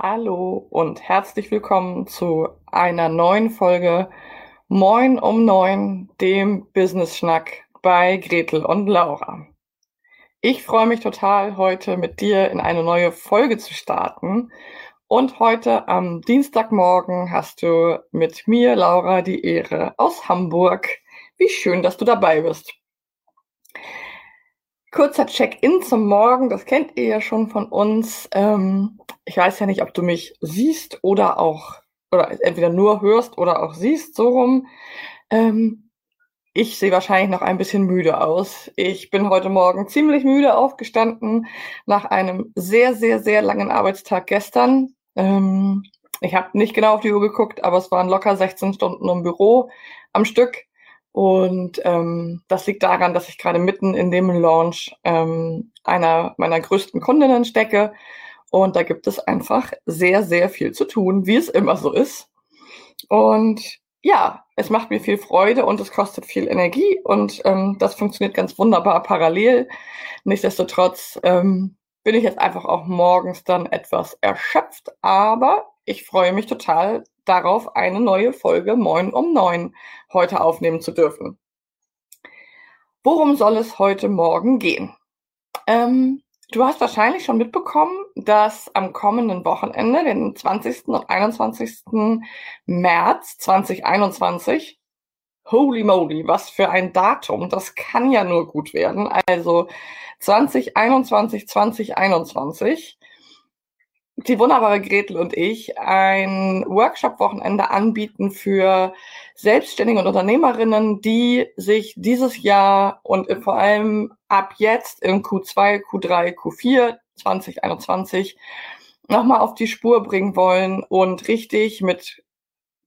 Hallo und herzlich willkommen zu einer neuen Folge Moin um Neun, dem Business Schnack bei Gretel und Laura. Ich freue mich total, heute mit dir in eine neue Folge zu starten. Und heute am Dienstagmorgen hast du mit mir, Laura, die Ehre aus Hamburg. Wie schön, dass du dabei bist. Kurzer Check-in zum Morgen, das kennt ihr ja schon von uns. Ähm, ich weiß ja nicht, ob du mich siehst oder auch, oder entweder nur hörst oder auch siehst, so rum. Ähm, ich sehe wahrscheinlich noch ein bisschen müde aus. Ich bin heute Morgen ziemlich müde aufgestanden nach einem sehr, sehr, sehr langen Arbeitstag gestern. Ähm, ich habe nicht genau auf die Uhr geguckt, aber es waren locker 16 Stunden im Büro am Stück. Und ähm, das liegt daran, dass ich gerade mitten in dem Launch ähm, einer meiner größten Kundinnen stecke. Und da gibt es einfach sehr, sehr viel zu tun, wie es immer so ist. Und ja, es macht mir viel Freude und es kostet viel Energie und ähm, das funktioniert ganz wunderbar parallel. Nichtsdestotrotz ähm, bin ich jetzt einfach auch morgens dann etwas erschöpft, aber ich freue mich total darauf, eine neue Folge Moin um neun heute aufnehmen zu dürfen. Worum soll es heute Morgen gehen? Ähm, Du hast wahrscheinlich schon mitbekommen, dass am kommenden Wochenende, den 20. und 21. März 2021, holy moly, was für ein Datum, das kann ja nur gut werden. Also 2021, 2021 die wunderbare Gretel und ich ein Workshop-Wochenende anbieten für Selbstständige und Unternehmerinnen, die sich dieses Jahr und vor allem ab jetzt in Q2, Q3, Q4 2021 nochmal auf die Spur bringen wollen und richtig mit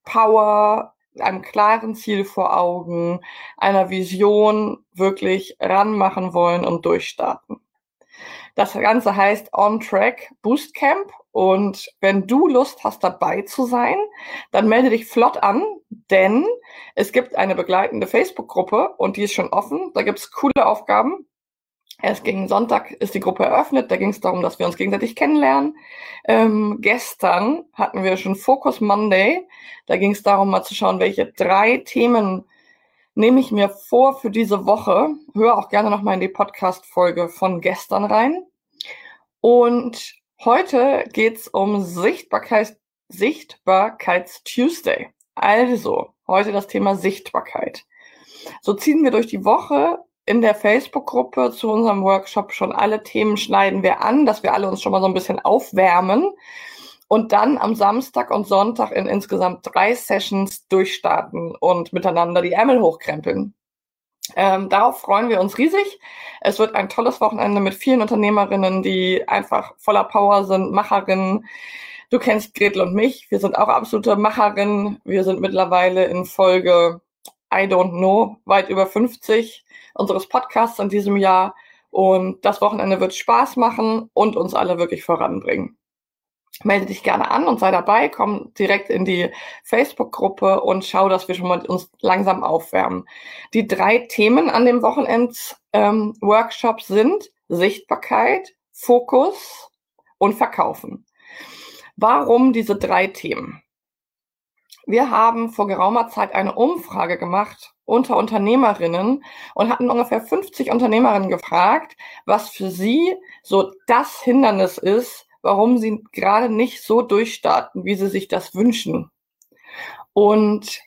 Power, einem klaren Ziel vor Augen, einer Vision wirklich ranmachen wollen und durchstarten. Das Ganze heißt On Track Boost Camp und wenn du Lust hast, dabei zu sein, dann melde dich flott an, denn es gibt eine begleitende Facebook-Gruppe und die ist schon offen. Da gibt's coole Aufgaben. Erst gegen Sonntag ist die Gruppe eröffnet. Da ging es darum, dass wir uns gegenseitig kennenlernen. Ähm, gestern hatten wir schon Focus Monday. Da ging es darum, mal zu schauen, welche drei Themen nehme ich mir vor für diese Woche. Hör auch gerne noch mal in die Podcast-Folge von gestern rein. Und Heute geht's um Sichtbarkeit, Sichtbarkeits Tuesday. Also, heute das Thema Sichtbarkeit. So ziehen wir durch die Woche in der Facebook-Gruppe zu unserem Workshop schon alle Themen schneiden wir an, dass wir alle uns schon mal so ein bisschen aufwärmen und dann am Samstag und Sonntag in insgesamt drei Sessions durchstarten und miteinander die Ärmel hochkrempeln. Ähm, darauf freuen wir uns riesig. Es wird ein tolles Wochenende mit vielen Unternehmerinnen, die einfach voller Power sind, Macherinnen. Du kennst Gretel und mich. Wir sind auch absolute Macherinnen. Wir sind mittlerweile in Folge I don't know, weit über 50 unseres Podcasts in diesem Jahr. Und das Wochenende wird Spaß machen und uns alle wirklich voranbringen melde dich gerne an und sei dabei, komm direkt in die Facebook-Gruppe und schau, dass wir schon mal uns langsam aufwärmen. Die drei Themen an dem Wochenend-Workshop ähm, sind Sichtbarkeit, Fokus und Verkaufen. Warum diese drei Themen? Wir haben vor geraumer Zeit eine Umfrage gemacht unter Unternehmerinnen und hatten ungefähr 50 Unternehmerinnen gefragt, was für sie so das Hindernis ist, warum sie gerade nicht so durchstarten, wie sie sich das wünschen. Und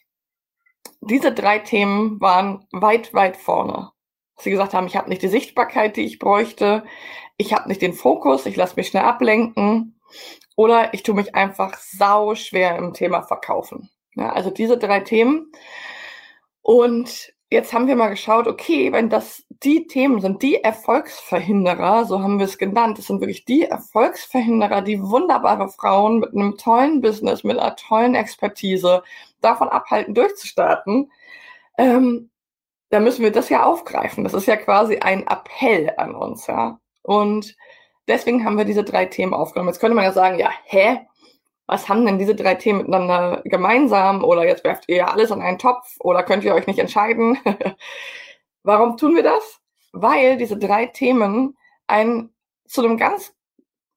diese drei Themen waren weit, weit vorne. Sie gesagt haben, ich habe nicht die Sichtbarkeit, die ich bräuchte, ich habe nicht den Fokus, ich lasse mich schnell ablenken oder ich tue mich einfach sau schwer im Thema Verkaufen. Ja, also diese drei Themen. Und jetzt haben wir mal geschaut, okay, wenn das die Themen sind, die Erfolgsverhinderer, so haben wir es genannt, das sind wirklich die Erfolgsverhinderer, die wunderbare Frauen mit einem tollen Business, mit einer tollen Expertise davon abhalten, durchzustarten, ähm, da müssen wir das ja aufgreifen. Das ist ja quasi ein Appell an uns, ja. Und deswegen haben wir diese drei Themen aufgenommen. Jetzt könnte man ja sagen, ja, hä? Was haben denn diese drei Themen miteinander gemeinsam? Oder jetzt werft ihr ja alles an einen Topf oder könnt ihr euch nicht entscheiden? Warum tun wir das? Weil diese drei Themen einen zu einem ganz,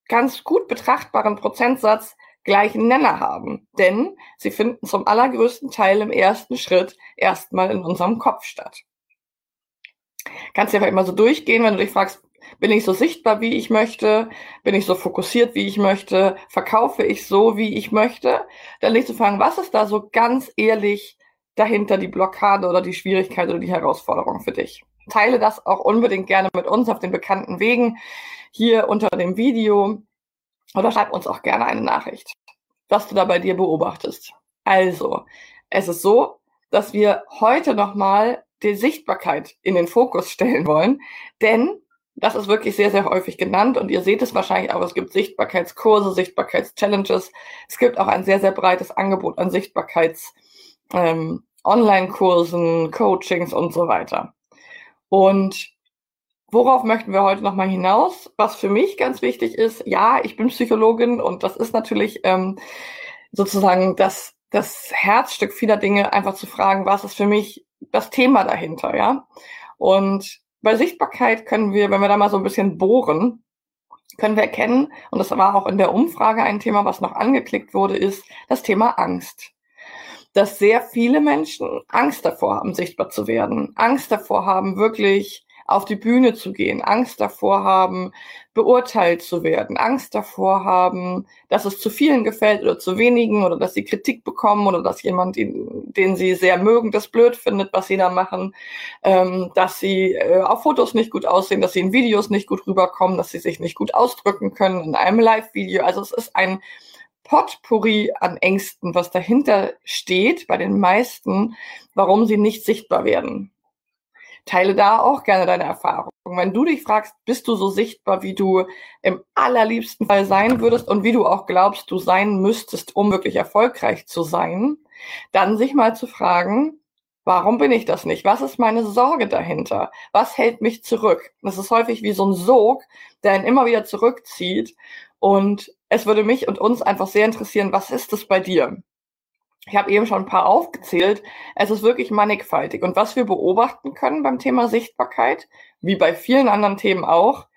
ganz gut betrachtbaren Prozentsatz gleichen Nenner haben. Denn sie finden zum allergrößten Teil im ersten Schritt erstmal in unserem Kopf statt. Kannst du einfach immer so durchgehen, wenn du dich fragst, bin ich so sichtbar, wie ich möchte? Bin ich so fokussiert, wie ich möchte? Verkaufe ich so, wie ich möchte? Dann nicht zu fragen, was ist da so ganz ehrlich dahinter die Blockade oder die Schwierigkeit oder die Herausforderung für dich? Teile das auch unbedingt gerne mit uns auf den bekannten Wegen hier unter dem Video oder schreib uns auch gerne eine Nachricht, was du da bei dir beobachtest. Also, es ist so, dass wir heute nochmal die Sichtbarkeit in den Fokus stellen wollen, denn das ist wirklich sehr, sehr häufig genannt und ihr seht es wahrscheinlich auch, es gibt Sichtbarkeitskurse, Sichtbarkeitschallenges. Es gibt auch ein sehr, sehr breites Angebot an Sichtbarkeits ähm, Online-Kursen, Coachings und so weiter. Und worauf möchten wir heute nochmal hinaus? Was für mich ganz wichtig ist, ja, ich bin Psychologin und das ist natürlich ähm, sozusagen das, das Herzstück vieler Dinge, einfach zu fragen, was ist für mich das Thema dahinter, ja? Und bei Sichtbarkeit können wir, wenn wir da mal so ein bisschen bohren, können wir erkennen, und das war auch in der Umfrage ein Thema, was noch angeklickt wurde, ist das Thema Angst. Dass sehr viele Menschen Angst davor haben, sichtbar zu werden, Angst davor haben, wirklich auf die Bühne zu gehen, Angst davor haben, beurteilt zu werden, Angst davor haben, dass es zu vielen gefällt oder zu wenigen oder dass sie Kritik bekommen oder dass jemand, den, den sie sehr mögen, das blöd findet, was sie da machen, ähm, dass sie äh, auf Fotos nicht gut aussehen, dass sie in Videos nicht gut rüberkommen, dass sie sich nicht gut ausdrücken können in einem Live-Video. Also es ist ein Potpourri an Ängsten, was dahinter steht bei den meisten, warum sie nicht sichtbar werden teile da auch gerne deine Erfahrungen. Wenn du dich fragst, bist du so sichtbar, wie du im allerliebsten Fall sein würdest und wie du auch glaubst, du sein müsstest, um wirklich erfolgreich zu sein, dann sich mal zu fragen, warum bin ich das nicht? Was ist meine Sorge dahinter? Was hält mich zurück? Das ist häufig wie so ein Sog, der ihn immer wieder zurückzieht. Und es würde mich und uns einfach sehr interessieren, was ist es bei dir? Ich habe eben schon ein paar aufgezählt. Es ist wirklich mannigfaltig. Und was wir beobachten können beim Thema Sichtbarkeit, wie bei vielen anderen Themen auch,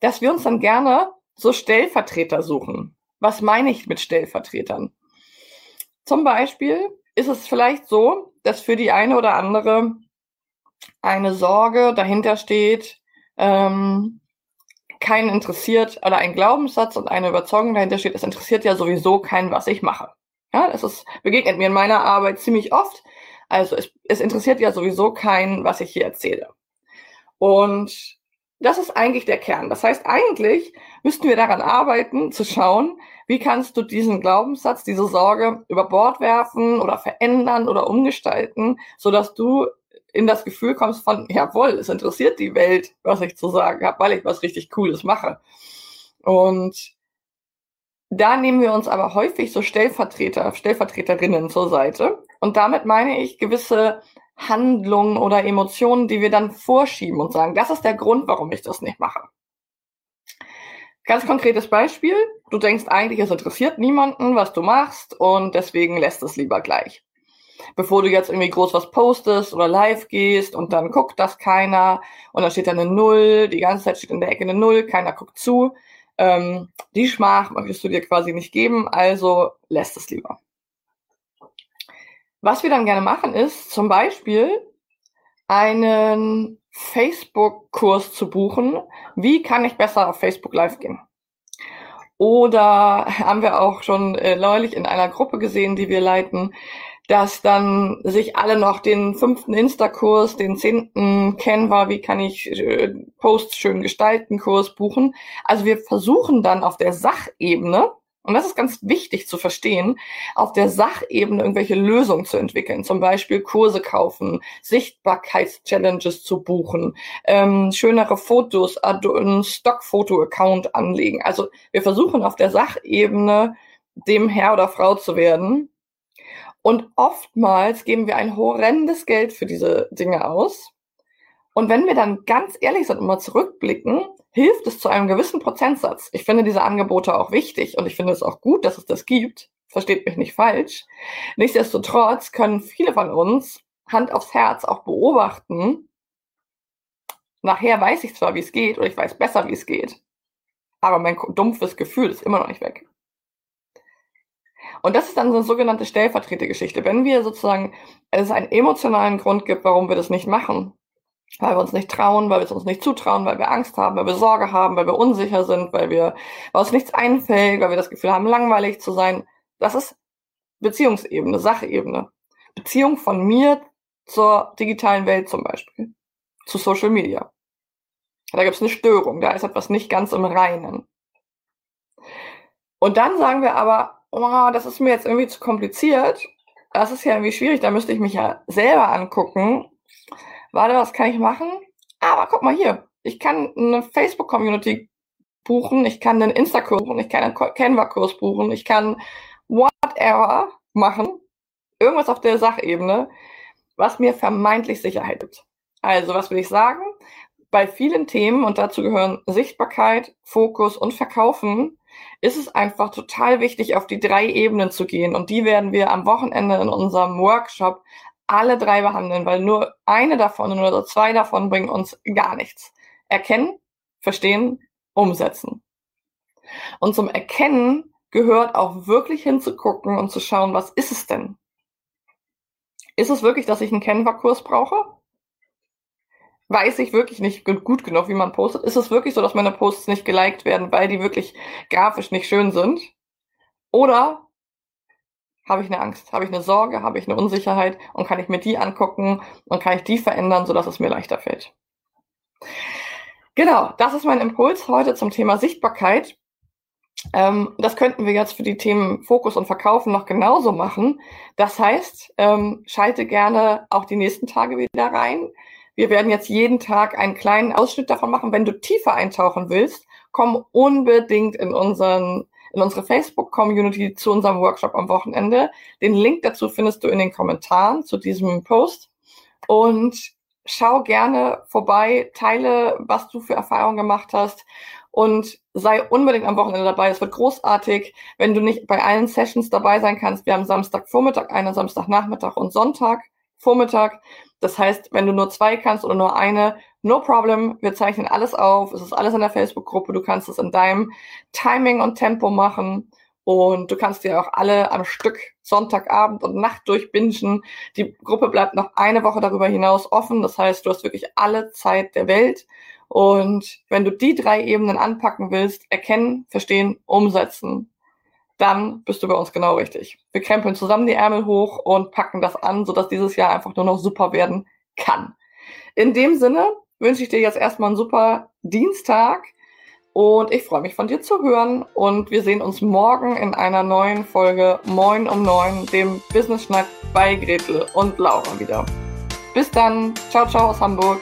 dass wir uns dann gerne so Stellvertreter suchen. Was meine ich mit Stellvertretern? Zum Beispiel ist es vielleicht so, dass für die eine oder andere eine Sorge dahinter steht, ähm, keinen interessiert oder ein Glaubenssatz und eine Überzeugung dahinter steht, es interessiert ja sowieso keinen, was ich mache. Ja, das ist, begegnet mir in meiner Arbeit ziemlich oft. Also es, es interessiert ja sowieso keinen, was ich hier erzähle. Und das ist eigentlich der Kern. Das heißt, eigentlich müssten wir daran arbeiten, zu schauen, wie kannst du diesen Glaubenssatz, diese Sorge über Bord werfen oder verändern oder umgestalten, so dass du in das Gefühl kommst von, jawohl, es interessiert die Welt, was ich zu sagen habe, weil ich was richtig Cooles mache. Und da nehmen wir uns aber häufig so Stellvertreter, Stellvertreterinnen zur Seite. Und damit meine ich gewisse Handlungen oder Emotionen, die wir dann vorschieben und sagen, das ist der Grund, warum ich das nicht mache. Ganz konkretes Beispiel. Du denkst eigentlich, es interessiert niemanden, was du machst und deswegen lässt es lieber gleich. Bevor du jetzt irgendwie groß was postest oder live gehst und dann guckt das keiner und dann steht da eine Null, die ganze Zeit steht in der Ecke eine Null, keiner guckt zu, ähm, die Schmach möchtest du dir quasi nicht geben, also lässt es lieber. Was wir dann gerne machen, ist zum Beispiel einen Facebook-Kurs zu buchen. Wie kann ich besser auf Facebook Live gehen? Oder haben wir auch schon äh, neulich in einer Gruppe gesehen, die wir leiten, dass dann sich alle noch den fünften Insta-Kurs, den zehnten Canva, wie kann ich äh, Posts schön gestalten, Kurs buchen. Also wir versuchen dann auf der Sachebene, und das ist ganz wichtig zu verstehen, auf der Sachebene irgendwelche Lösungen zu entwickeln. Zum Beispiel Kurse kaufen, Sichtbarkeitschallenges zu buchen, ähm, schönere Fotos, einen Stockfoto-Account anlegen. Also wir versuchen auf der Sachebene dem Herr oder Frau zu werden und oftmals geben wir ein horrendes Geld für diese Dinge aus. Und wenn wir dann ganz ehrlich sind und mal zurückblicken, hilft es zu einem gewissen Prozentsatz. Ich finde diese Angebote auch wichtig und ich finde es auch gut, dass es das gibt. Versteht mich nicht falsch. Nichtsdestotrotz können viele von uns Hand aufs Herz auch beobachten. Nachher weiß ich zwar, wie es geht oder ich weiß besser, wie es geht. Aber mein dumpfes Gefühl ist immer noch nicht weg. Und das ist dann so eine sogenannte Stellvertretergeschichte. Wenn wir sozusagen, es einen emotionalen Grund gibt, warum wir das nicht machen, weil wir uns nicht trauen, weil wir es uns nicht zutrauen, weil wir Angst haben, weil wir Sorge haben, weil wir unsicher sind, weil wir, weil uns nichts einfällt, weil wir das Gefühl haben, langweilig zu sein. Das ist Beziehungsebene, Sachebene. Beziehung von mir zur digitalen Welt zum Beispiel, zu Social Media. Da gibt es eine Störung, da ist etwas nicht ganz im Reinen. Und dann sagen wir aber, oh, das ist mir jetzt irgendwie zu kompliziert. Das ist ja irgendwie schwierig, da müsste ich mich ja selber angucken. Warte, was kann ich machen? Aber guck mal hier, ich kann eine Facebook-Community buchen, ich kann einen Insta-Kurs buchen, ich kann einen Canva-Kurs buchen, ich kann whatever machen, irgendwas auf der Sachebene, was mir vermeintlich Sicherheit gibt. Also, was will ich sagen? Bei vielen Themen, und dazu gehören Sichtbarkeit, Fokus und Verkaufen, ist es einfach total wichtig, auf die drei Ebenen zu gehen. Und die werden wir am Wochenende in unserem Workshop alle drei behandeln, weil nur eine davon oder zwei davon bringen uns gar nichts. Erkennen, verstehen, umsetzen. Und zum Erkennen gehört auch wirklich hinzugucken und zu schauen, was ist es denn? Ist es wirklich, dass ich einen Canva-Kurs brauche? Weiß ich wirklich nicht gut genug, wie man postet. Ist es wirklich so, dass meine Posts nicht geliked werden, weil die wirklich grafisch nicht schön sind? Oder habe ich eine Angst, habe ich eine Sorge, habe ich eine Unsicherheit und kann ich mir die angucken und kann ich die verändern, sodass es mir leichter fällt? Genau, das ist mein Impuls heute zum Thema Sichtbarkeit. Ähm, das könnten wir jetzt für die Themen Fokus und Verkaufen noch genauso machen. Das heißt, ähm, schalte gerne auch die nächsten Tage wieder rein. Wir werden jetzt jeden Tag einen kleinen Ausschnitt davon machen. Wenn du tiefer eintauchen willst, komm unbedingt in unseren in unsere Facebook-Community zu unserem Workshop am Wochenende. Den Link dazu findest du in den Kommentaren zu diesem Post. Und schau gerne vorbei, teile, was du für Erfahrungen gemacht hast und sei unbedingt am Wochenende dabei. Es wird großartig, wenn du nicht bei allen Sessions dabei sein kannst. Wir haben Samstagvormittag, eine Samstagnachmittag und Sonntag Vormittag. Das heißt, wenn du nur zwei kannst oder nur eine, no problem. Wir zeichnen alles auf. Es ist alles in der Facebook-Gruppe. Du kannst es in deinem Timing und Tempo machen. Und du kannst dir auch alle am Stück Sonntagabend und Nacht durchbingen. Die Gruppe bleibt noch eine Woche darüber hinaus offen. Das heißt, du hast wirklich alle Zeit der Welt. Und wenn du die drei Ebenen anpacken willst, erkennen, verstehen, umsetzen, dann bist du bei uns genau richtig. Wir krempeln zusammen die Ärmel hoch und packen das an, sodass dieses Jahr einfach nur noch super werden kann. In dem Sinne wünsche ich dir jetzt erstmal einen super Dienstag und ich freue mich von dir zu hören und wir sehen uns morgen in einer neuen Folge Moin um Neun, dem Business Schnack bei Gretel und Laura wieder. Bis dann. Ciao, ciao aus Hamburg.